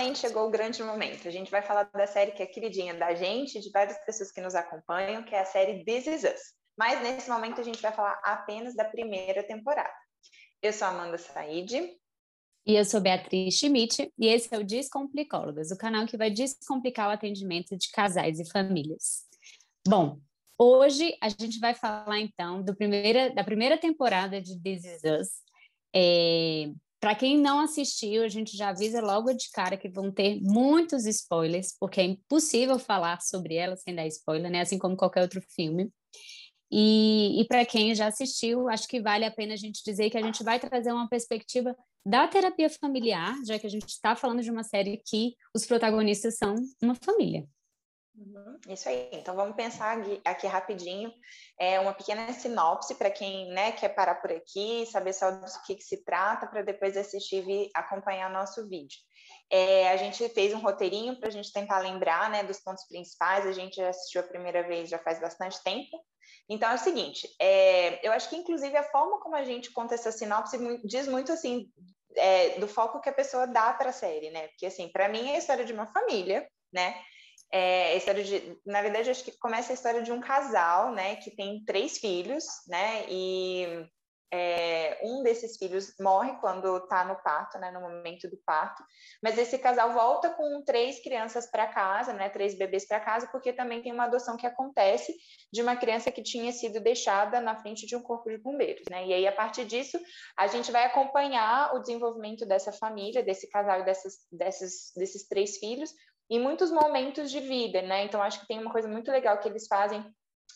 finalmente chegou o grande momento. A gente vai falar da série que é queridinha da gente, de várias pessoas que nos acompanham, que é a série This Is Us. Mas nesse momento a gente vai falar apenas da primeira temporada. Eu sou Amanda Said. E eu sou Beatriz Schmidt, e esse é o Descomplicólogas, o canal que vai descomplicar o atendimento de casais e famílias. Bom, hoje a gente vai falar então primeira, da primeira temporada de This Is Us. É, para quem não assistiu, a gente já avisa logo de cara que vão ter muitos spoilers, porque é impossível falar sobre ela sem dar spoiler, né? Assim como qualquer outro filme. E, e para quem já assistiu, acho que vale a pena a gente dizer que a gente vai trazer uma perspectiva da terapia familiar, já que a gente está falando de uma série que os protagonistas são uma família. Uhum, isso aí. Então vamos pensar aqui, rapidinho, é uma pequena sinopse para quem né, quer parar por aqui, saber só do que, que se trata, para depois assistir e acompanhar nosso vídeo. É, a gente fez um roteirinho para a gente tentar lembrar né, dos pontos principais. A gente assistiu a primeira vez já faz bastante tempo. Então é o seguinte, é, eu acho que inclusive a forma como a gente conta essa sinopse diz muito assim é, do foco que a pessoa dá para a série, né? Porque assim, para mim é a história de uma família, né? É, a história de, na verdade, acho que começa a história de um casal, né, que tem três filhos, né, e é, um desses filhos morre quando está no parto, né, no momento do parto, mas esse casal volta com três crianças para casa, né, três bebês para casa, porque também tem uma adoção que acontece de uma criança que tinha sido deixada na frente de um corpo de bombeiros, né, e aí a partir disso a gente vai acompanhar o desenvolvimento dessa família, desse casal e dessas, dessas, desses três filhos, em muitos momentos de vida, né? Então acho que tem uma coisa muito legal que eles fazem,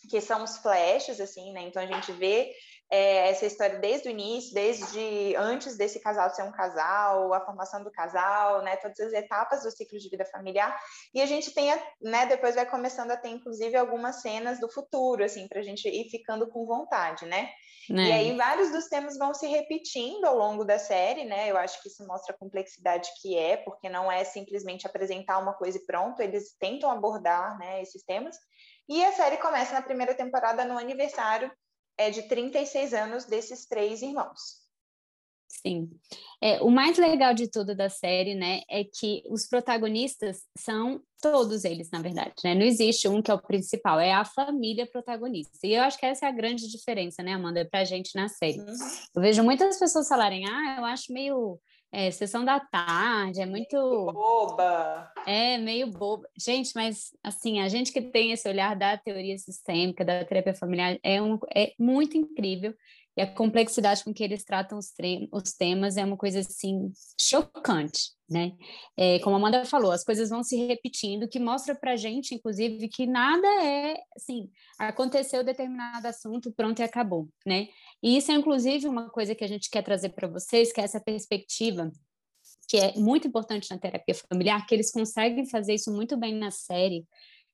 que são os flashes, assim, né? Então a gente vê é, essa história desde o início, desde antes desse casal ser um casal, a formação do casal, né? Todas as etapas do ciclo de vida familiar. E a gente tem, né? Depois vai começando a ter, inclusive, algumas cenas do futuro, assim, para a gente ir ficando com vontade, né? Né? E aí vários dos temas vão se repetindo ao longo da série, né? Eu acho que isso mostra a complexidade que é, porque não é simplesmente apresentar uma coisa e pronto, eles tentam abordar, né, esses temas. E a série começa na primeira temporada no aniversário é, de 36 anos desses três irmãos. Sim. É, o mais legal de tudo da série, né, é que os protagonistas são todos eles, na verdade, né? Não existe um que é o principal, é a família protagonista. E eu acho que essa é a grande diferença, né, Amanda, pra gente na série. Uhum. Eu vejo muitas pessoas falarem, ah, eu acho meio é, sessão da tarde, é muito. Boba! É, meio boba. Gente, mas assim, a gente que tem esse olhar da teoria sistêmica, da terapia familiar, é, um, é muito incrível. E a complexidade com que eles tratam os, os temas é uma coisa assim chocante, né? É, como a Amanda falou, as coisas vão se repetindo, que mostra para gente, inclusive, que nada é assim, aconteceu determinado assunto, pronto e acabou, né? E isso é inclusive uma coisa que a gente quer trazer para vocês, que é essa perspectiva que é muito importante na terapia familiar, que eles conseguem fazer isso muito bem na série,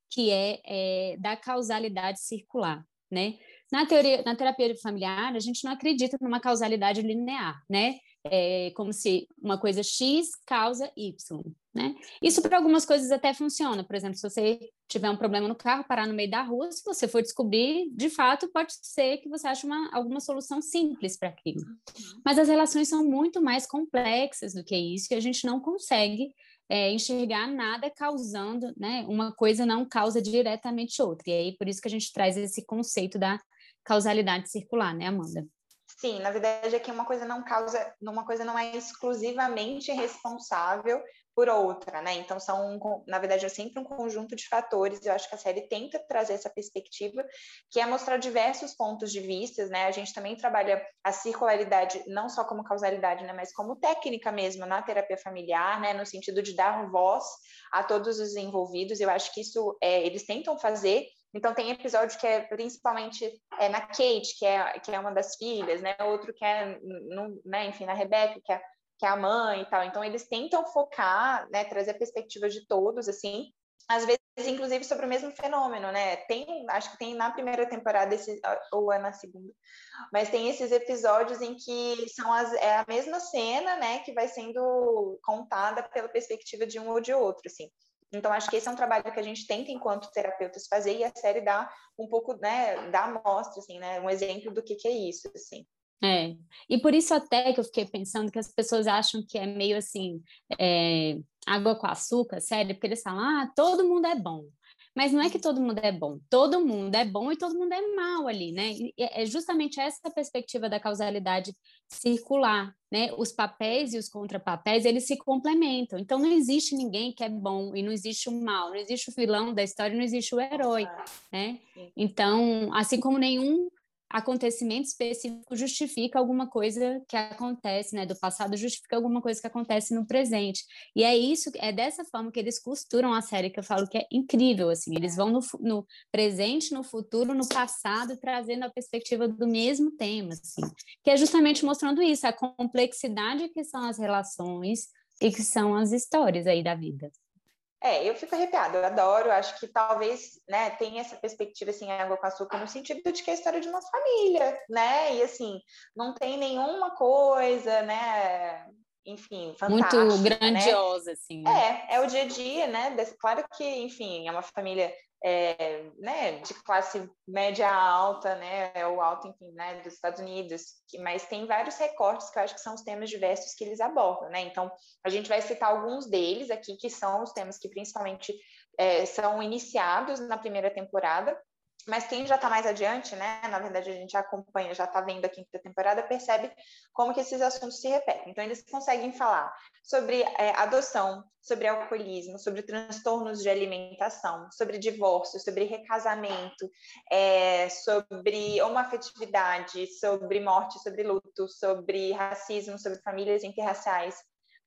que é, é da causalidade circular, né? Na teoria, na terapia familiar, a gente não acredita numa causalidade linear, né? É como se uma coisa X causa Y, né? Isso para algumas coisas até funciona. Por exemplo, se você tiver um problema no carro, parar no meio da rua, se você for descobrir, de fato, pode ser que você ache uma, alguma solução simples para aquilo. Uhum. Mas as relações são muito mais complexas do que isso e a gente não consegue é, enxergar nada causando, né? Uma coisa não causa diretamente outra. E aí, por isso que a gente traz esse conceito da causalidade circular, né, Amanda? Sim, na verdade é que uma coisa não causa, uma coisa não é exclusivamente responsável por outra, né? Então são, na verdade, é sempre um conjunto de fatores. Eu acho que a série tenta trazer essa perspectiva, que é mostrar diversos pontos de vista, né? A gente também trabalha a circularidade não só como causalidade, né, mas como técnica mesmo na terapia familiar, né, no sentido de dar voz a todos os envolvidos. Eu acho que isso é, eles tentam fazer então tem episódio que é principalmente é, na Kate, que é, que é uma das filhas, né? Outro que é, no, né, enfim, na Rebecca, que é, que é a mãe e tal. Então eles tentam focar, né, trazer a perspectiva de todos, assim, às vezes inclusive sobre o mesmo fenômeno, né? Tem, acho que tem na primeira temporada esse, ou é na segunda, mas tem esses episódios em que são as, é a mesma cena, né, que vai sendo contada pela perspectiva de um ou de outro, assim. Então, acho que esse é um trabalho que a gente tenta, enquanto terapeutas, fazer, e a série dá um pouco, né, dá amostra, assim, né, um exemplo do que, que é isso, assim. É, e por isso até que eu fiquei pensando que as pessoas acham que é meio assim, é, água com açúcar, sério, porque eles falam, ah, todo mundo é bom. Mas não é que todo mundo é bom, todo mundo é bom e todo mundo é mal ali, né? E é justamente essa perspectiva da causalidade circular, né? Os papéis e os contrapapéis, eles se complementam. Então não existe ninguém que é bom e não existe o mal, não existe o vilão da história, não existe o herói, né? Então, assim como nenhum acontecimento específico justifica alguma coisa que acontece, né, do passado justifica alguma coisa que acontece no presente. E é isso, é dessa forma que eles costuram a série que eu falo que é incrível, assim, eles vão no, no presente, no futuro, no passado, trazendo a perspectiva do mesmo tema, assim, que é justamente mostrando isso, a complexidade que são as relações e que são as histórias aí da vida. É, eu fico arrepiada, eu adoro, acho que talvez, né, tenha essa perspectiva, assim, água com açúcar, no sentido de que é a história de uma família, né, e assim, não tem nenhuma coisa, né, enfim, fantástica, Muito né? grandiosa, né? assim. Né? É, é o dia a dia, né, claro que, enfim, é uma família é, né, de classe média alta, né, ou alta, enfim, né, dos Estados Unidos, que, mas tem vários recortes que eu acho que são os temas diversos que eles abordam, né, então a gente vai citar alguns deles aqui, que são os temas que principalmente é, são iniciados na primeira temporada, mas quem já está mais adiante, né? Na verdade, a gente acompanha, já está vendo a quinta temporada, percebe como que esses assuntos se repetem. Então, eles conseguem falar sobre é, adoção, sobre alcoolismo, sobre transtornos de alimentação, sobre divórcio, sobre recasamento, é, sobre homoafetividade, sobre morte, sobre luto, sobre racismo, sobre famílias interraciais,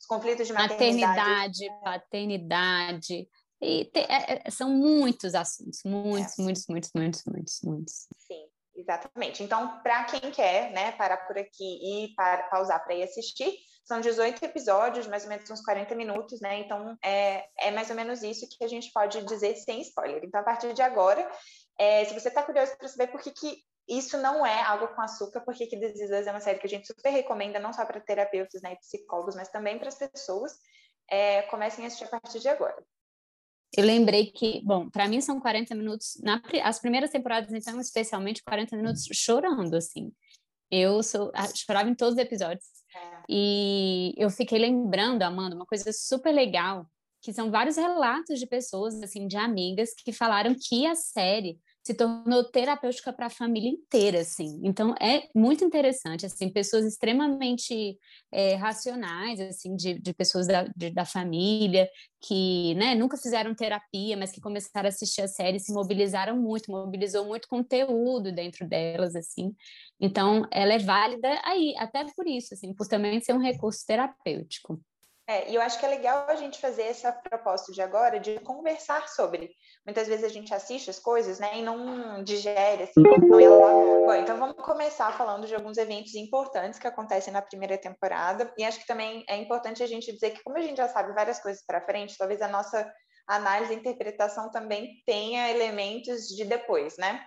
os conflitos de maternidade. Maternidade, paternidade e te, é, é, são muitos assuntos, muitos, é. muitos, muitos, muitos, muitos, muitos. Sim, exatamente. Então, para quem quer, né, parar por aqui e para, pausar para ir assistir, são 18 episódios, mais ou menos uns 40 minutos, né? Então, é, é mais ou menos isso que a gente pode dizer sem spoiler. Então, a partir de agora, é, se você está curioso para saber por que, que isso não é algo com açúcar, porque que This é uma série que a gente super recomenda, não só para terapeutas né, e psicólogos, mas também para as pessoas, é, comecem a assistir a partir de agora eu lembrei que, bom, para mim são 40 minutos, na, as primeiras temporadas, então, especialmente 40 minutos chorando, assim. Eu sou, chorava em todos os episódios. É. E eu fiquei lembrando, Amanda, uma coisa super legal, que são vários relatos de pessoas, assim, de amigas, que falaram que a série se tornou terapêutica para a família inteira, assim. Então é muito interessante, assim, pessoas extremamente é, racionais, assim, de, de pessoas da, de, da família que, né, nunca fizeram terapia, mas que começaram a assistir a série, se mobilizaram muito, mobilizou muito conteúdo dentro delas, assim. Então ela é válida aí, até por isso, assim, por também ser um recurso terapêutico. É, e eu acho que é legal a gente fazer essa proposta de agora de conversar sobre. Muitas vezes a gente assiste as coisas, né, e não digere, assim, não é lá. Bom, então vamos começar falando de alguns eventos importantes que acontecem na primeira temporada. E acho que também é importante a gente dizer que, como a gente já sabe várias coisas para frente, talvez a nossa análise e interpretação também tenha elementos de depois, né?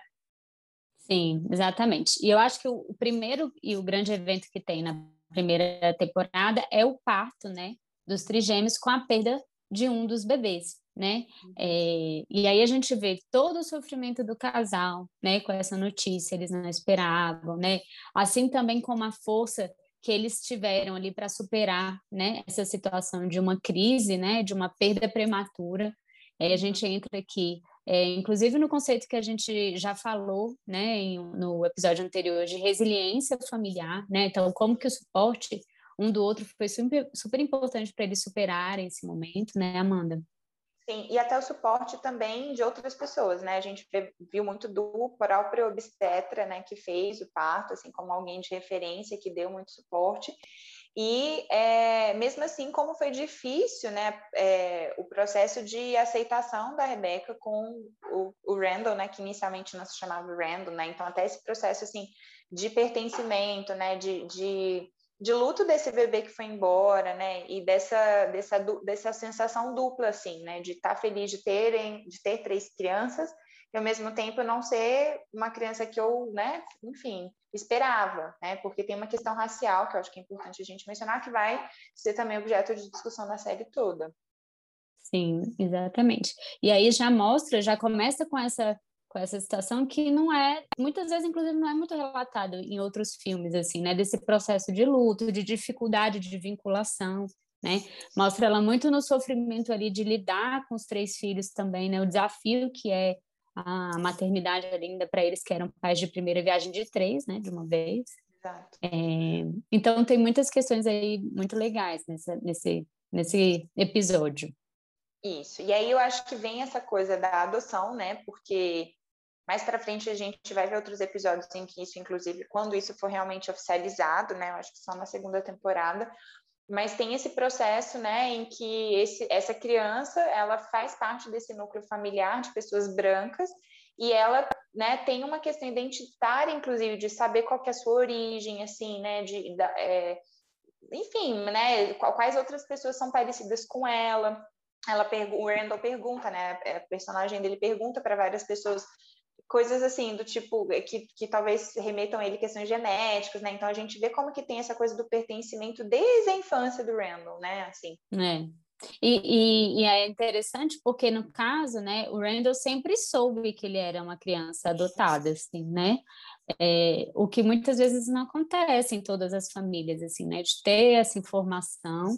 Sim, exatamente. E eu acho que o primeiro e o grande evento que tem na primeira temporada é o parto, né? Dos trigêmeos com a perda de um dos bebês, né? Uhum. É, e aí a gente vê todo o sofrimento do casal, né? Com essa notícia, eles não esperavam, né? Assim também como a força que eles tiveram ali para superar, né? Essa situação de uma crise, né? De uma perda prematura. Aí a gente entra aqui, é, inclusive no conceito que a gente já falou, né? Em, no episódio anterior de resiliência familiar, né? Então como que o suporte um do outro foi super, super importante para eles superarem esse momento, né, Amanda? Sim, e até o suporte também de outras pessoas, né? A gente viu muito do próprio obstetra, né, que fez o parto, assim, como alguém de referência que deu muito suporte. E é, mesmo assim, como foi difícil, né, é, o processo de aceitação da Rebeca com o, o Randall, né, que inicialmente não se chamava Randall, né? Então até esse processo assim de pertencimento, né, de, de de luto desse bebê que foi embora, né? E dessa, dessa, dessa sensação dupla, assim, né? De estar tá feliz de terem, de ter três crianças e ao mesmo tempo não ser uma criança que eu, né? Enfim, esperava, né? Porque tem uma questão racial que eu acho que é importante a gente mencionar que vai ser também objeto de discussão na série toda. Sim, exatamente. E aí já mostra, já começa com essa com essa situação que não é, muitas vezes, inclusive, não é muito relatado em outros filmes, assim, né? Desse processo de luto, de dificuldade de vinculação, né? Mostra ela muito no sofrimento ali de lidar com os três filhos também, né? O desafio que é a maternidade ainda para eles que eram pais de primeira viagem de três, né? De uma vez. Exato. É, então tem muitas questões aí muito legais nesse, nesse, nesse episódio. Isso. E aí eu acho que vem essa coisa da adoção, né? Porque mais para frente a gente vai ver outros episódios em que isso, inclusive, quando isso for realmente oficializado, né? Eu acho que só na segunda temporada. Mas tem esse processo, né, em que esse, essa criança ela faz parte desse núcleo familiar de pessoas brancas e ela, né, tem uma questão identitária, inclusive, de saber qual que é a sua origem, assim, né, de, da, é, enfim, né, quais outras pessoas são parecidas com ela ela o Randall pergunta, né? A personagem dele pergunta para várias pessoas coisas assim do tipo é, que, que talvez remetam a ele questões genéticas, né? Então a gente vê como que tem essa coisa do pertencimento desde a infância do Randall, né? Assim. É. E, e, e, é interessante porque no caso, né, o Randall sempre soube que ele era uma criança adotada, assim, né? É, o que muitas vezes não acontece em todas as famílias, assim, né? De ter essa informação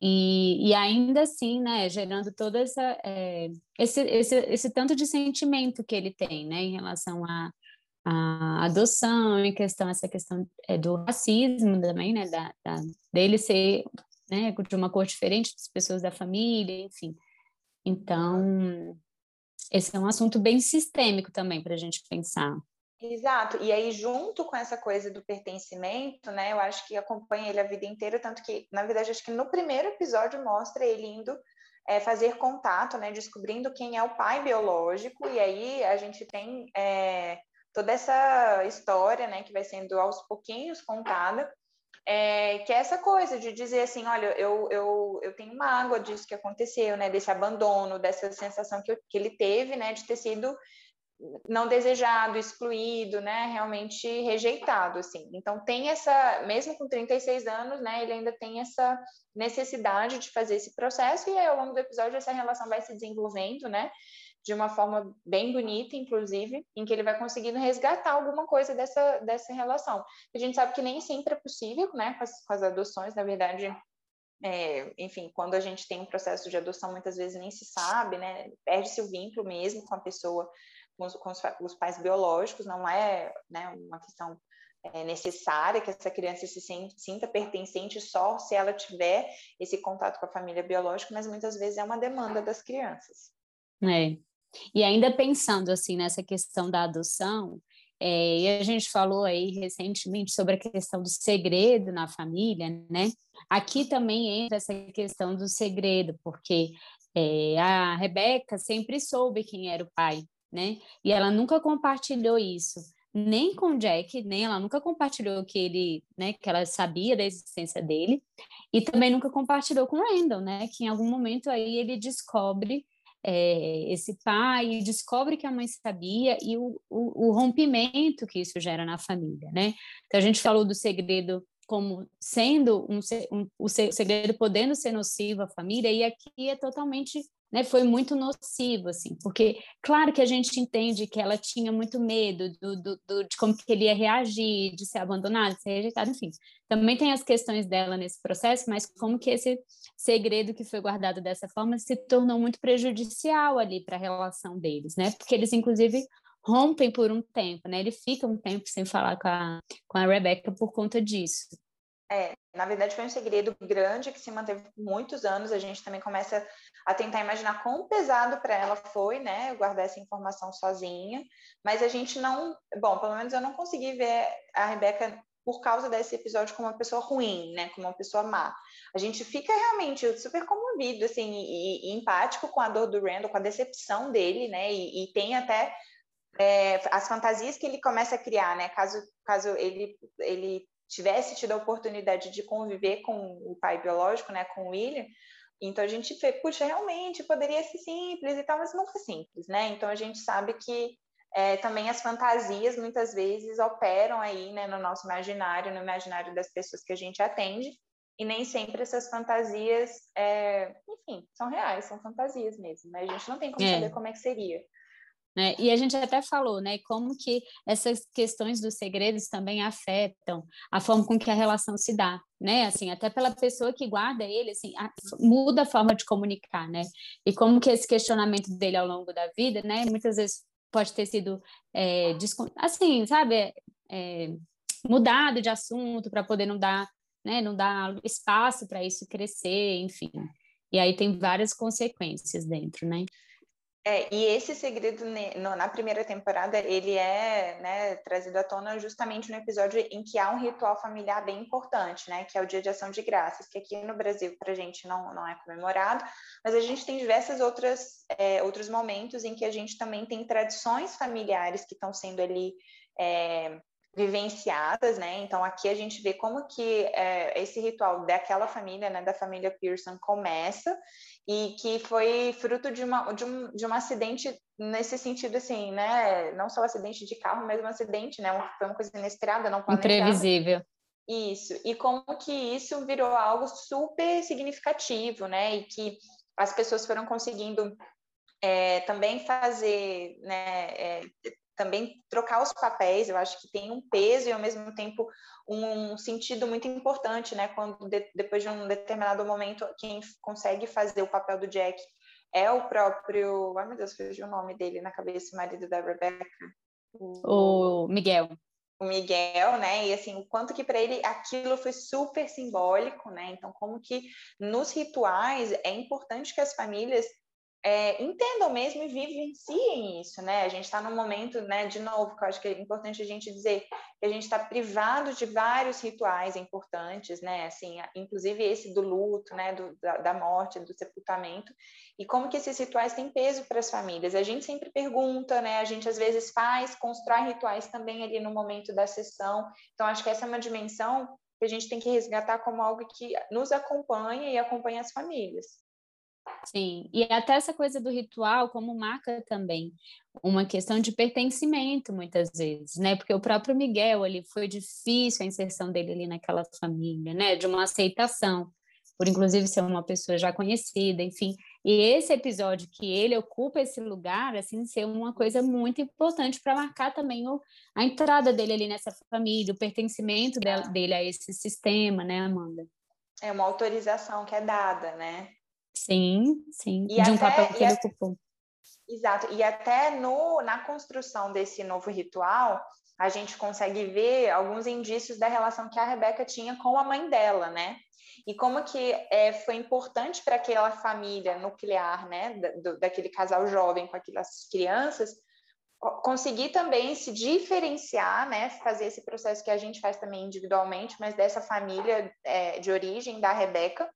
e, e ainda assim, né, gerando todo essa, é, esse, esse, esse tanto de sentimento que ele tem, né, em relação à adoção, em questão, essa questão é, do racismo também, né, da, da, dele ser, né, de uma cor diferente das pessoas da família, enfim. Então, esse é um assunto bem sistêmico também para a gente pensar. Exato. E aí, junto com essa coisa do pertencimento, né, eu acho que acompanha ele a vida inteira, tanto que, na verdade, acho que no primeiro episódio mostra ele indo é, fazer contato, né, descobrindo quem é o pai biológico, e aí a gente tem é, toda essa história, né, que vai sendo aos pouquinhos contada, é, que é essa coisa de dizer assim, olha, eu, eu, eu tenho mágoa disso que aconteceu, né, desse abandono, dessa sensação que, eu, que ele teve, né, de ter sido não desejado, excluído, né, realmente rejeitado, assim. Então tem essa, mesmo com 36 anos, né, ele ainda tem essa necessidade de fazer esse processo e aí, ao longo do episódio essa relação vai se desenvolvendo, né, de uma forma bem bonita, inclusive, em que ele vai conseguindo resgatar alguma coisa dessa, dessa relação. A gente sabe que nem sempre é possível, né, com as, com as adoções, na verdade, é, enfim, quando a gente tem um processo de adoção, muitas vezes nem se sabe, né, perde-se o vínculo mesmo com a pessoa com os, com os, pais biológicos, não é né, uma questão é, necessária que essa criança se sinta pertencente só se ela tiver esse contato com a família biológica, mas muitas vezes é uma demanda das crianças. É. E ainda pensando assim nessa questão da adoção, é, e a gente falou aí recentemente sobre a questão do segredo na família, né? Aqui também entra essa questão do segredo, porque é, a Rebeca sempre soube quem era o pai, né? E ela nunca compartilhou isso, nem com o Jack, nem ela nunca compartilhou que ele, né, que ela sabia da existência dele, e também nunca compartilhou com o Randall, né? Que em algum momento aí ele descobre é, esse pai e descobre que a mãe sabia e o, o, o, rompimento que isso gera na família, né? Então a gente falou do segredo como sendo um, um, o segredo podendo ser nocivo à família e aqui é totalmente né, foi muito nocivo, assim, porque claro que a gente entende que ela tinha muito medo do, do, do, de como que ele ia reagir, de ser abandonado, de ser rejeitado, enfim. Também tem as questões dela nesse processo, mas como que esse segredo que foi guardado dessa forma se tornou muito prejudicial ali para a relação deles, né? Porque eles, inclusive, rompem por um tempo, né? Ele fica um tempo sem falar com a, com a Rebecca por conta disso. É, na verdade foi um segredo grande que se manteve por muitos anos. A gente também começa a tentar imaginar quão pesado para ela foi, né, guardar essa informação sozinha. Mas a gente não, bom, pelo menos eu não consegui ver a Rebeca por causa desse episódio como uma pessoa ruim, né, como uma pessoa má. A gente fica realmente super comovido, assim, e, e empático com a dor do Randall, com a decepção dele, né, e, e tem até é, as fantasias que ele começa a criar, né, caso, caso ele, ele tivesse tido a oportunidade de conviver com o pai biológico, né, com o William, então a gente vê, puxa, realmente poderia ser simples e tal, mas nunca é simples, né? Então a gente sabe que é, também as fantasias muitas vezes operam aí, né, no nosso imaginário, no imaginário das pessoas que a gente atende, e nem sempre essas fantasias, é, enfim, são reais, são fantasias mesmo, né? A gente não tem como é. saber como é que seria. Né? E a gente até falou, né, como que essas questões dos segredos também afetam a forma com que a relação se dá, né? Assim, até pela pessoa que guarda ele, assim, a, muda a forma de comunicar, né? E como que esse questionamento dele ao longo da vida, né, muitas vezes pode ter sido, é, assim, sabe, é, mudado de assunto para poder não dar, né, não dar espaço para isso crescer, enfim. E aí tem várias consequências dentro, né? É, e esse segredo na primeira temporada ele é né, trazido à tona justamente no episódio em que há um ritual familiar bem importante, né, que é o Dia de Ação de Graças, que aqui no Brasil para a gente não, não é comemorado, mas a gente tem diversos outras, é, outros momentos em que a gente também tem tradições familiares que estão sendo ali é, vivenciadas, né? Então aqui a gente vê como que é, esse ritual daquela família, né, da família Pearson começa e que foi fruto de, uma, de, um, de um acidente nesse sentido, assim, né? Não só um acidente de carro, mas um acidente, né? Foi uma coisa inesperada, não planejada. Imprevisível. Isso. E como que isso virou algo super significativo, né? E que as pessoas foram conseguindo é, também fazer, né, é, também trocar os papéis, eu acho que tem um peso e ao mesmo tempo um sentido muito importante, né? Quando de, depois de um determinado momento quem consegue fazer o papel do Jack é o próprio, ai meu Deus, fugiu o nome dele na cabeça, o marido da Rebecca. O, o Miguel. O Miguel, né? E assim, o quanto que para ele aquilo foi super simbólico, né? Então, como que nos rituais é importante que as famílias é, entendam mesmo e vivenciem isso, né? A gente está num momento, né, de novo, que eu acho que é importante a gente dizer que a gente está privado de vários rituais importantes, né? Assim, inclusive esse do luto, né, do, da, da, morte, do sepultamento, e como que esses rituais têm peso para as famílias. A gente sempre pergunta, né? A gente às vezes faz, constrói rituais também ali no momento da sessão. Então, acho que essa é uma dimensão que a gente tem que resgatar como algo que nos acompanha e acompanha as famílias. Sim, e até essa coisa do ritual como marca também uma questão de pertencimento muitas vezes, né? Porque o próprio Miguel ali foi difícil a inserção dele ali naquela família, né? De uma aceitação, por inclusive ser uma pessoa já conhecida, enfim. E esse episódio que ele ocupa esse lugar, assim, ser uma coisa muito importante para marcar também o, a entrada dele ali nessa família, o pertencimento dele, a esse sistema, né, Amanda? É uma autorização que é dada, né? Sim, sim. E de um papel que ele ocupou. Exato. E até no, na construção desse novo ritual, a gente consegue ver alguns indícios da relação que a Rebeca tinha com a mãe dela, né? E como que é, foi importante para aquela família nuclear, né, da, daquele casal jovem com aquelas crianças, conseguir também se diferenciar, né, fazer esse processo que a gente faz também individualmente, mas dessa família é, de origem da Rebeca,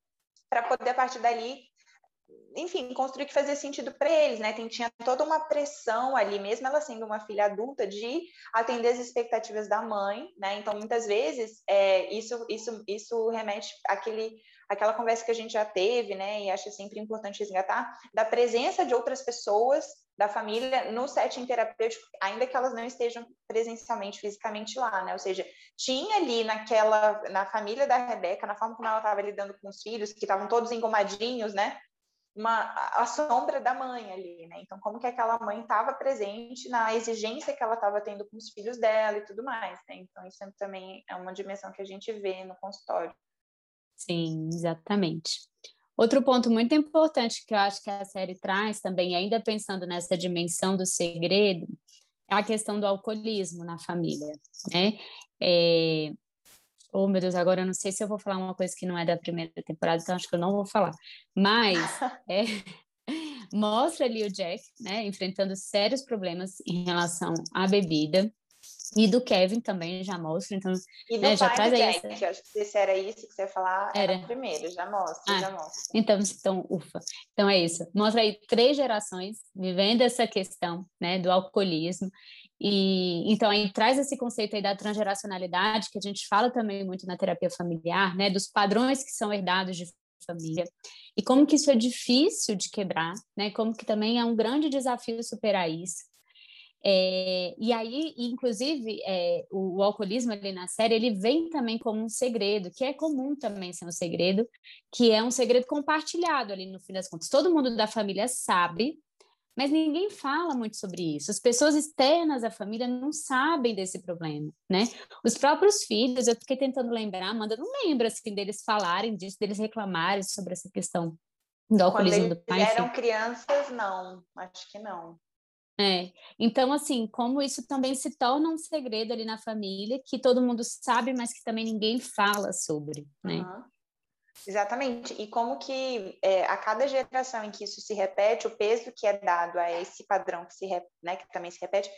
para poder a partir dali enfim, construir que fazia sentido para eles, né? Tem, tinha toda uma pressão ali, mesmo ela sendo uma filha adulta, de atender as expectativas da mãe, né? Então, muitas vezes, é, isso, isso, isso remete àquele, àquela conversa que a gente já teve, né? E acho sempre importante resgatar, da presença de outras pessoas da família no setting terapêutico, ainda que elas não estejam presencialmente, fisicamente lá, né? Ou seja, tinha ali naquela, na família da Rebeca, na forma como ela estava lidando com os filhos, que estavam todos engomadinhos, né? uma, a sombra da mãe ali, né? Então, como que aquela mãe estava presente na exigência que ela estava tendo com os filhos dela e tudo mais, né? Então, isso também é uma dimensão que a gente vê no consultório. Sim, exatamente. Outro ponto muito importante que eu acho que a série traz também, ainda pensando nessa dimensão do segredo, é a questão do alcoolismo na família, né? É, Oh, meu Deus, agora eu não sei se eu vou falar uma coisa que não é da primeira temporada, então acho que eu não vou falar. Mas é, mostra ali o Jack, né, enfrentando sérios problemas em relação à bebida. E do Kevin também já mostra, então e do né, já traz aí Jack, essa... acho que se era isso que você ia falar, era, era primeiro, já mostra, ah, já mostra. Então, então, ufa. Então é isso. Mostra aí três gerações vivendo essa questão, né, do alcoolismo e então aí traz esse conceito aí da transgeracionalidade que a gente fala também muito na terapia familiar, né, dos padrões que são herdados de família e como que isso é difícil de quebrar, né, como que também é um grande desafio superar isso. É, e aí, inclusive, é, o, o, alcoolismo ali na série, ele vem também como um segredo, que é comum também ser um segredo, que é um segredo compartilhado ali no fim das contas. Todo mundo da família sabe, mas ninguém fala muito sobre isso. As pessoas externas à família não sabem desse problema, né? Os próprios filhos, eu fiquei tentando lembrar, Amanda, não lembro assim deles falarem disso, deles reclamarem sobre essa questão do alcoolismo do pai. Quando eram crianças, não, acho que não. É, então assim, como isso também se torna um segredo ali na família, que todo mundo sabe, mas que também ninguém fala sobre, né? Uhum. Exatamente. E como que é, a cada geração em que isso se repete, o peso que é dado a esse padrão que, se, né, que também se repete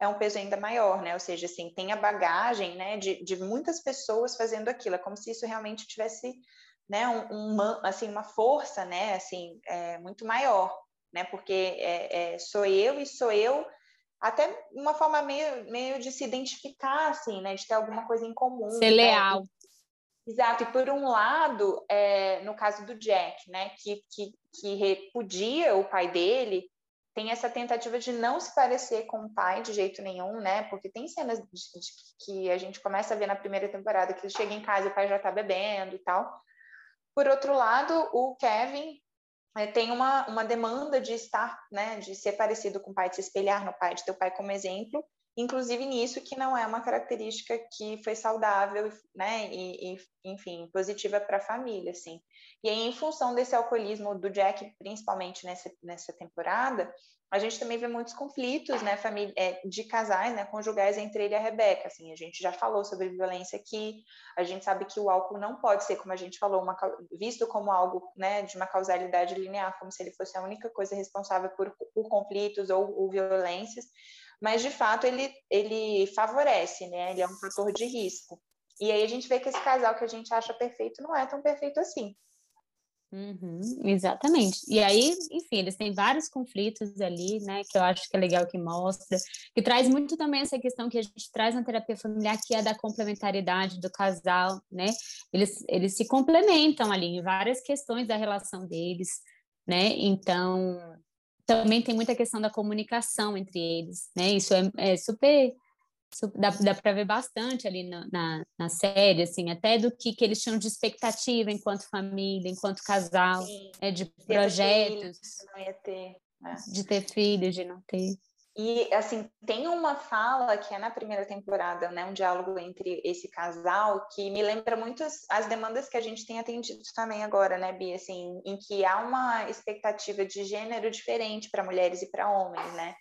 é um peso ainda maior, né? Ou seja, assim, tem a bagagem, né, de, de muitas pessoas fazendo aquilo. É como se isso realmente tivesse, né, um, uma, assim, uma força, né, assim, é, muito maior, né? Porque é, é, sou eu e sou eu até uma forma meio, meio de se identificar, assim, né? De ter alguma coisa em comum. Ser né? leal. Exato, e por um lado, é, no caso do Jack, né, que, que, que repudia o pai dele, tem essa tentativa de não se parecer com o pai de jeito nenhum, né? Porque tem cenas de, de, que a gente começa a ver na primeira temporada que ele chega em casa e o pai já tá bebendo e tal. Por outro lado, o Kevin é, tem uma, uma demanda de estar, né, de ser parecido com o pai, de se espelhar no pai, de ter o pai como exemplo, inclusive nisso que não é uma característica que foi saudável, né, e, e enfim, positiva para a família, assim. E aí, em função desse alcoolismo do Jack, principalmente nessa, nessa temporada, a gente também vê muitos conflitos, né, família, é, de casais, né, conjugais entre ele e a Rebeca, assim, a gente já falou sobre violência aqui, a gente sabe que o álcool não pode ser, como a gente falou, uma, visto como algo, né, de uma causalidade linear, como se ele fosse a única coisa responsável por, por conflitos ou, ou violências, mas de fato ele, ele favorece, né? Ele é um fator de risco. E aí a gente vê que esse casal que a gente acha perfeito não é tão perfeito assim. Uhum, exatamente. E aí, enfim, eles têm vários conflitos ali, né? Que eu acho que é legal que mostra, que traz muito também essa questão que a gente traz na terapia familiar, que é da complementaridade do casal, né? Eles, eles se complementam ali em várias questões da relação deles, né? Então, também tem muita questão da comunicação entre eles, né? Isso é, é super, super, dá, dá para ver bastante ali na, na, na, série, assim, até do que, que eles tinham de expectativa enquanto família, enquanto casal, né? de projetos, ter, né? de ter filhos, de não ter. E, assim, tem uma fala que é na primeira temporada, né, um diálogo entre esse casal que me lembra muito as, as, demandas que a gente tem atendido também agora, né, Bia, assim, em que há uma expectativa de gênero diferente para mulheres e para homens, né?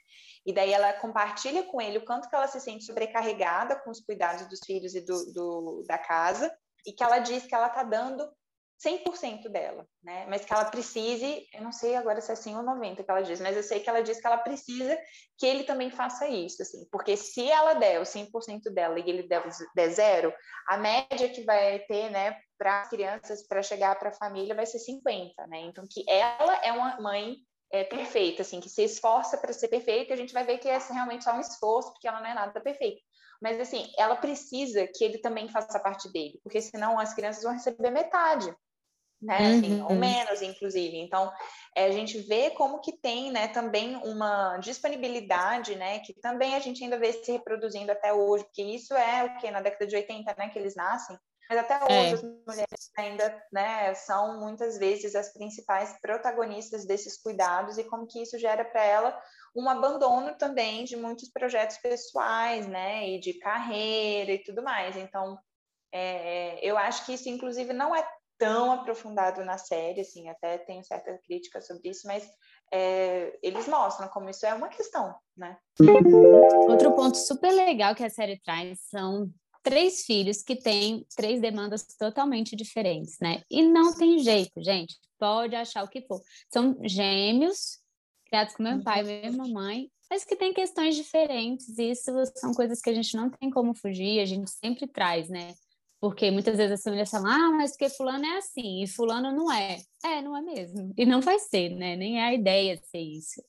E daí ela compartilha com ele o quanto que ela se sente sobrecarregada com os cuidados dos filhos e do, do da casa, e que ela diz que ela está dando 100% dela, né? Mas que ela precise, eu não sei agora se é 100 ou 90 que ela diz, mas eu sei que ela diz que ela precisa que ele também faça isso, assim, porque se ela der o 100% dela e ele der, der zero, a média que vai ter, né, para as crianças, para chegar para a família, vai ser 50, né? Então, que ela é uma mãe é, perfeita, assim, que se esforça para ser perfeita, a gente vai ver que é realmente só um esforço, porque ela não é nada perfeita. Mas, assim, ela precisa que ele também faça parte dele, porque senão as crianças vão receber metade né? Assim, uhum. Ou menos, inclusive. Então, é, a gente vê como que tem, né, também uma disponibilidade, né, que também a gente ainda vê se reproduzindo até hoje, porque isso é o que na década de 80, né, que eles nascem. Mas até hoje é. as mulheres ainda, né, são muitas vezes as principais protagonistas desses cuidados e como que isso gera para ela um abandono também de muitos projetos pessoais, né, e de carreira e tudo mais. Então, é, eu acho que isso, inclusive, não é tão aprofundado na série, assim, até tenho certa crítica sobre isso, mas é, eles mostram como isso é uma questão, né? Outro ponto super legal que a série traz são três filhos que têm três demandas totalmente diferentes, né? E não tem jeito, gente. Pode achar o que for. São gêmeos, criados com meu pai e mesma mãe, mas que têm questões diferentes. E isso são coisas que a gente não tem como fugir, a gente sempre traz, né? Porque muitas vezes as famílias falam, ah, mas porque fulano é assim, e fulano não é. É, não é mesmo. E não vai ser, né? Nem é a ideia de ser isso.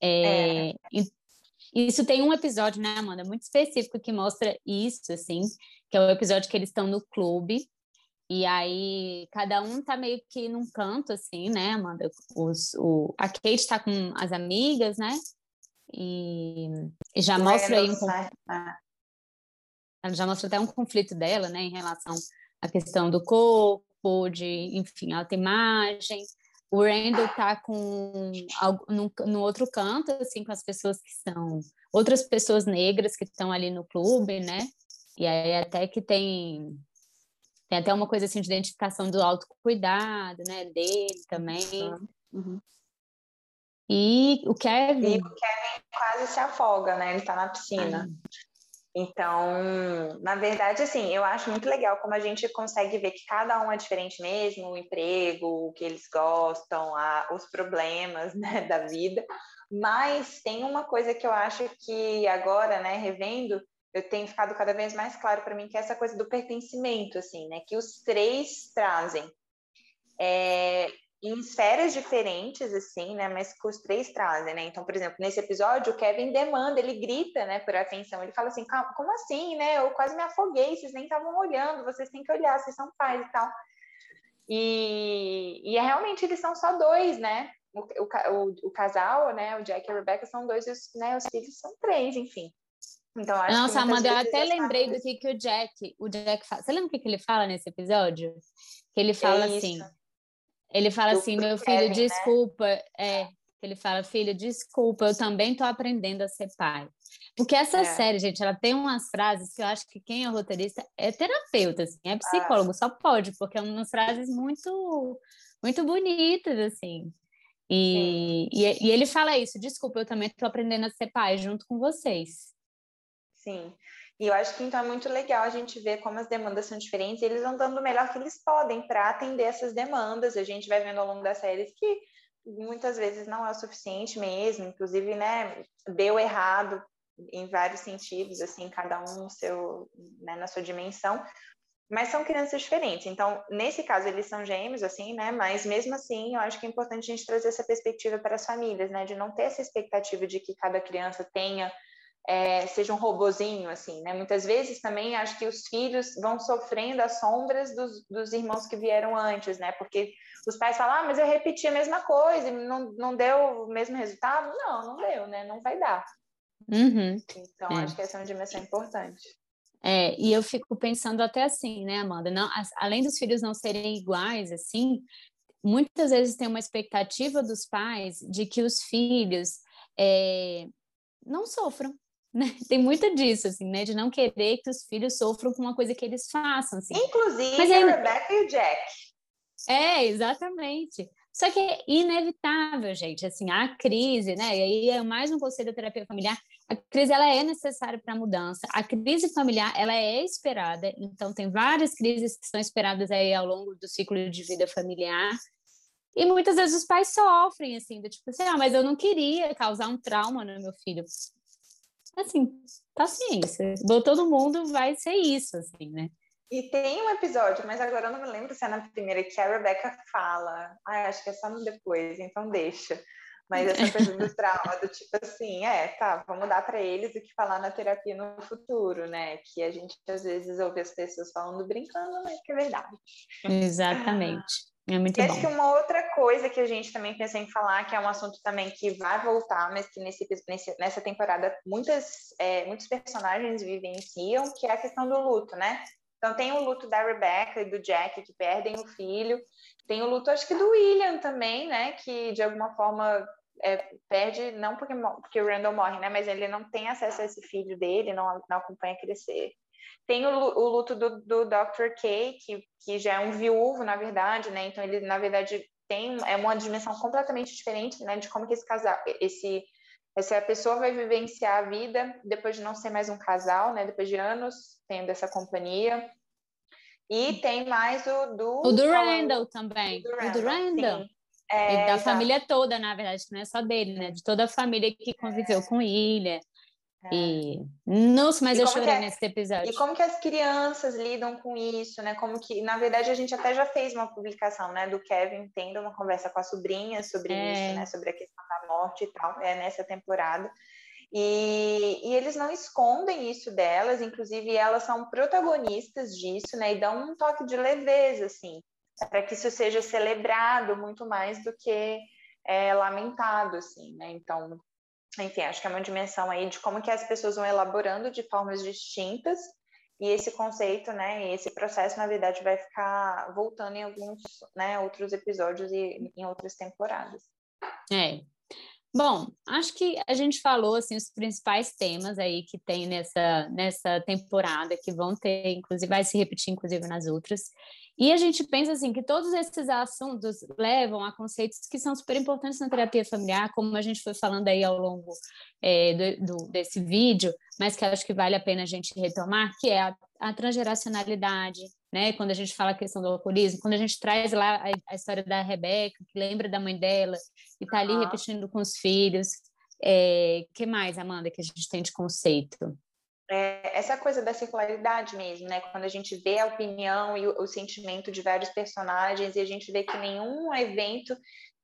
É, é. Isso tem um episódio, né, Amanda, muito específico que mostra isso, assim, que é o episódio que eles estão no clube, e aí cada um tá meio que num canto, assim, né, Amanda? Os, o, a Kate tá com as amigas, né? E, e já mostra aí um pouco. Ela já mostra até um conflito dela, né, em relação à questão do corpo, de, enfim, autoimagem. o Randall tá com no, no outro canto, assim, com as pessoas que são outras pessoas negras que estão ali no clube, né? E aí até que tem tem até uma coisa assim de identificação do autocuidado, né, dele também. Uhum. E o Kevin. E o Kevin quase se afoga, né? Ele tá na piscina. Então, na verdade, assim, eu acho muito legal como a gente consegue ver que cada um é diferente mesmo, o emprego, o que eles gostam, a, os problemas né, da vida. Mas tem uma coisa que eu acho que agora, né, revendo, eu tenho ficado cada vez mais claro para mim que é essa coisa do pertencimento, assim, né, que os três trazem. É, em esferas diferentes, assim, né? Mas que os três trazem, né? Então, por exemplo, nesse episódio, o Kevin demanda, ele grita, né, por atenção. Ele fala assim, como assim, né? Eu quase me afoguei, vocês nem estavam olhando, vocês têm que olhar, vocês são pais e tal. E, e é realmente eles são só dois, né? O, o, o, casal, né? O Jack e a Rebecca são dois, e os, né, os filhos são três, enfim. Então, acho Nossa, Amanda, eu até lembrei do que, que o Jack, o Jack fala. Você lembra o que, que ele fala nesse episódio? Que ele fala é assim. Ele fala assim, meu filho, Kevin, né? desculpa. Né? É, ele fala, filho, desculpa, eu também tô aprendendo a ser pai. Porque essa é. série, gente, ela tem umas frases que eu acho que quem é roteirista é terapeuta, assim, é psicólogo, ah. só pode, porque é umas frases muito, muito bonitas, assim. E, e, e, ele fala isso, desculpa, eu também estou aprendendo a ser pai junto com vocês. Sim. E eu acho que então é muito legal a gente ver como as demandas são diferentes e eles vão dando o melhor que eles podem para atender essas demandas. A gente vai vendo ao longo das séries que muitas vezes não é o suficiente mesmo, inclusive, né, deu errado em vários sentidos, assim, cada um no seu, né, na sua dimensão, mas são crianças diferentes. Então, nesse caso, eles são gêmeos, assim, né? Mas mesmo assim, eu acho que é importante a gente trazer essa perspectiva para as famílias, né? De não ter essa expectativa de que cada criança tenha é, seja um robozinho, assim, né? Muitas vezes também acho que os filhos vão sofrendo as sombras dos, dos irmãos que vieram antes, né? Porque os pais falam, ah, mas eu repeti a mesma coisa e não, não deu o mesmo resultado. Não, não deu, né? Não vai dar. Uhum. Então, é. acho que essa é uma dimensão importante. É, e eu fico pensando até assim, né, Amanda? Não, além dos filhos não serem iguais, assim, muitas vezes tem uma expectativa dos pais de que os filhos é, não sofram? Tem muito disso, assim, né? De não querer que os filhos sofram com uma coisa que eles façam, assim. Inclusive Mas a Rebecca e o Jack. É, exatamente. Só que é inevitável, gente, assim, a crise, né? E aí é mais um conselho da terapia familiar. A crise, ela é necessária para a mudança. A crise familiar, ela é esperada. Então, tem várias crises que são esperadas aí ao longo do ciclo de vida familiar. E muitas vezes os pais sofrem, assim, do tipo assim, ah, mas eu não queria causar um trauma no meu filho assim, paciência. Todo mundo vai ser isso, assim, né? E tem um episódio, mas agora eu não me lembro se é na primeira, que a Rebecca fala. Ah, acho que é só no depois, então deixa. Mas essa coisa do trauma, do tipo assim, é, tá, vamos dar para eles o que falar na terapia no futuro, né? Que a gente às vezes ouve as pessoas falando brincando, mas que é verdade. Exatamente. É muito e acho que uma outra coisa que a gente também pensa em falar, que é um assunto também que vai voltar, mas que nesse, nesse nessa temporada muitas, é, muitos personagens vivenciam, que é a questão do luto, né? Então tem o luto da Rebecca e do Jack, que perdem o filho. Tem o luto, acho que do William também, né? Que de alguma forma é, perde, não porque, porque o Randall morre, né? Mas ele não tem acesso a esse filho dele, não, não acompanha crescer. Tem o, o luto do, do Dr. K, que, que já é um viúvo, na verdade, né? Então ele, na verdade, tem é uma dimensão completamente diferente, né? De como que esse casal, esse essa pessoa vai vivenciar a vida depois de não ser mais um casal, né? Depois de anos tendo essa companhia. E tem mais o do... O do Randall também. O do Randall. O do Randall. É, da exato. família toda, na verdade, que não é só dele, né? De toda a família que conviveu é. com ele. É. E nossa, mas e eu chorei é, nesse episódio. E como que as crianças lidam com isso, né? Como que, na verdade, a gente até já fez uma publicação, né, do Kevin tendo uma conversa com a sobrinha sobre é. isso, né, sobre a questão da morte e tal, é nessa temporada. E, e, eles não escondem isso delas, inclusive elas são protagonistas disso, né? E dão um toque de leveza, assim, para que isso seja celebrado muito mais do que é, lamentado, assim, né? Então, enfim, acho que é uma dimensão aí de como que as pessoas vão elaborando de formas distintas e esse conceito, né, esse processo, na verdade, vai ficar voltando em alguns, né, outros episódios e em outras temporadas. É. Bom, acho que a gente falou assim os principais temas aí que tem nessa nessa temporada que vão ter, inclusive vai se repetir inclusive nas outras. E a gente pensa assim que todos esses assuntos levam a conceitos que são super importantes na terapia familiar, como a gente foi falando aí ao longo é, do, do, desse vídeo, mas que acho que vale a pena a gente retomar, que é a, a transgeracionalidade, né? Quando a gente fala a questão do alcoolismo, quando a gente traz lá a, a história da Rebeca, que lembra da mãe dela e está ali repetindo com os filhos. É, que mais, Amanda, que a gente tem de conceito? é, essa coisa da circularidade mesmo, né? Quando a gente vê a opinião e o, o, sentimento de vários personagens e a gente vê que nenhum evento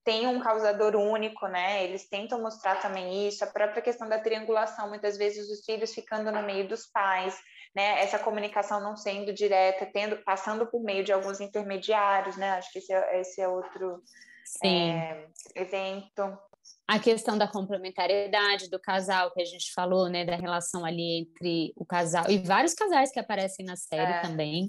tem um causador único, né? Eles tentam mostrar também isso, a própria questão da triangulação, muitas vezes os filhos ficando no meio dos pais, né? Essa comunicação não sendo direta, tendo, passando por meio de alguns intermediários, né? Acho que esse é, esse é outro é, evento a questão da complementariedade do casal que a gente falou, né, da relação ali entre o casal e vários casais que aparecem na série é. também.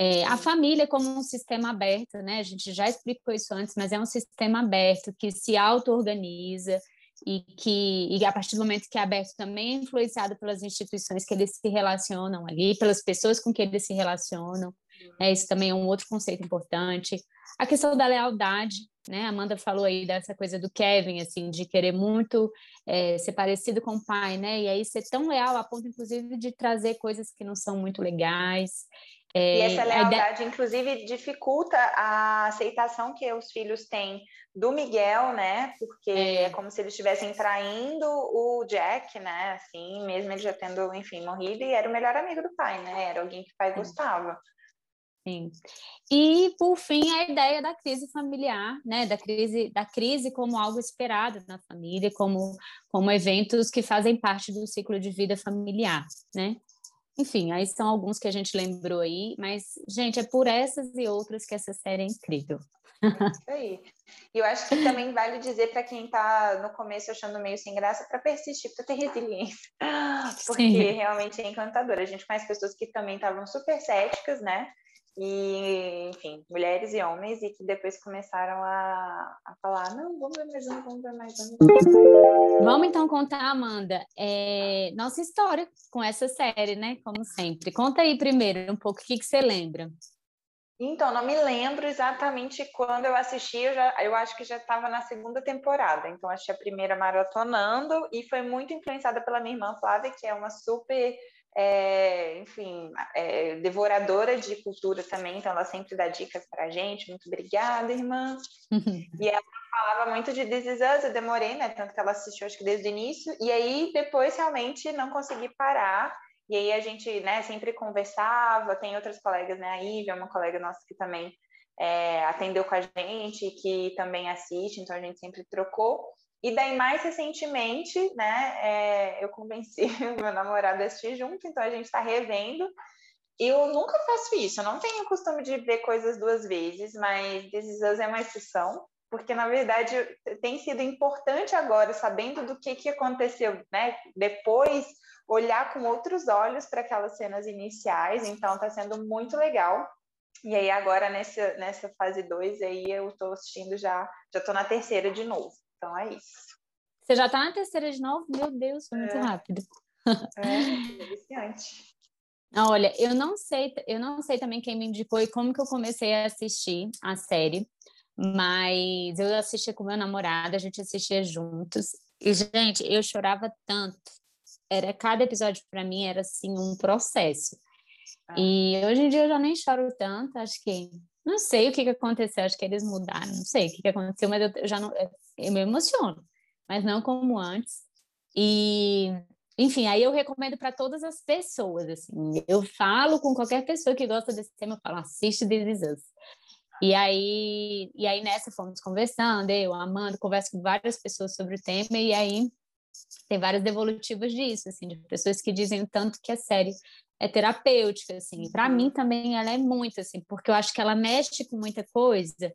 É, a família como um sistema aberto, né? A gente já explicou isso antes, mas é um sistema aberto que se auto-organiza e que e a partir do momento que é aberto também é influenciado pelas instituições que eles se relacionam ali, pelas pessoas com que eles se relacionam. É, isso também é um outro conceito importante. A questão da lealdade, né? Amanda falou aí dessa coisa do Kevin, assim, de querer muito é, ser parecido com o pai, né? E aí ser tão leal a ponto, inclusive, de trazer coisas que não são muito legais. É, e essa lealdade, ideia... inclusive, dificulta a aceitação que os filhos têm do Miguel, né? Porque é, é como se eles estivessem traindo o Jack, né? Assim, mesmo ele já tendo, enfim, morrido, e era o melhor amigo do pai, né? Era alguém que o pai gostava. Sim. E, por fim, a ideia da crise familiar, né? da, crise, da crise como algo esperado na família, como, como eventos que fazem parte do ciclo de vida familiar. Né? Enfim, aí são alguns que a gente lembrou aí, mas, gente, é por essas e outras que essa série é incrível. Isso aí. E eu acho que também vale dizer para quem está no começo achando meio sem graça, para persistir, para ter resiliência. Porque Sim. realmente é encantador. A gente conhece pessoas que também estavam super céticas, né? E, enfim, mulheres e homens, e que depois começaram a, a falar, não, vamos ver mais um, vamos ver mais um. Vamos então contar, Amanda, é, nossa história com essa série, né, como sempre. Conta aí primeiro um pouco, o que, que você lembra? Então, não me lembro exatamente quando eu assisti, eu, já, eu acho que já estava na segunda temporada, então assisti a primeira maratonando, e foi muito influenciada pela minha irmã Flávia, que é uma super é, enfim, é, devoradora de cultura também, então ela sempre dá dicas para a gente. Muito obrigada, irmã. e ela falava muito de This Is Us, eu demorei, né? Tanto que ela assistiu, acho que desde o início, e aí depois realmente não consegui parar. E aí a gente, né, sempre conversava. Tem outras colegas, né? A Ivy é uma colega nossa que também é, atendeu com a gente, que também assiste, então a gente sempre trocou. E daí, mais recentemente, né, é, eu convenci meu namorado a assistir junto, então a gente está revendo. Eu nunca faço isso, eu não tenho o costume de ver coisas duas vezes, mas This Is Us é uma exceção, porque na verdade tem sido importante agora, sabendo do que, que aconteceu, né, depois, olhar com outros olhos para aquelas cenas iniciais, então está sendo muito legal. E aí agora nessa, nessa fase 2 aí eu estou assistindo já, já estou na terceira de novo. Então é isso. Você já está na terceira de novo? Meu Deus, foi muito é. rápido. É, é viciante. Olha, eu não sei, eu não sei também quem me indicou e como que eu comecei a assistir a série, mas eu assistia com meu namorado, a gente assistia juntos. E gente, eu chorava tanto. Era cada episódio para mim era assim um processo. Ah. E hoje em dia eu já nem choro tanto, acho que não sei o que, que aconteceu, acho que eles mudaram, não sei o que, que aconteceu, mas eu já não, eu me emociono, mas não como antes. E, enfim, aí eu recomendo para todas as pessoas, assim, eu falo com qualquer pessoa que gosta desse tema, eu falo, assiste This Is Us. E aí, e aí nessa fomos conversando, eu, Amanda, converso com várias pessoas sobre o tema, e aí tem várias devolutivas disso, assim, de pessoas que dizem o tanto que a série é terapêutica, assim. Para mim também ela é muito, assim, porque eu acho que ela mexe com muita coisa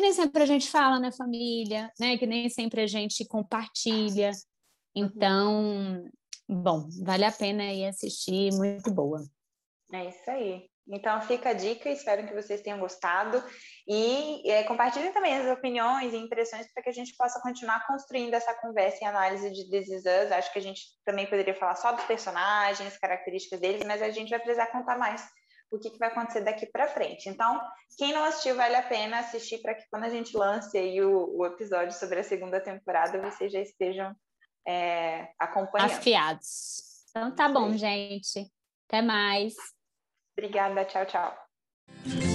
que nem sempre a gente fala na família, né? Que nem sempre a gente compartilha. Uhum. Então, bom, vale a pena ir assistir, muito boa. É isso aí. Então fica a dica, espero que vocês tenham gostado e é, compartilhem também as opiniões e impressões para que a gente possa continuar construindo essa conversa e análise de This Is Us. Acho que a gente também poderia falar só dos personagens, características deles, mas a gente vai precisar contar mais o que, que vai acontecer daqui para frente. Então, quem não assistiu, vale a pena assistir para que quando a gente lance aí o, o, episódio sobre a segunda temporada, vocês já estejam é, acompanhando. Afiados. Então tá bom, gente. Até mais. Obrigada, tchau, tchau.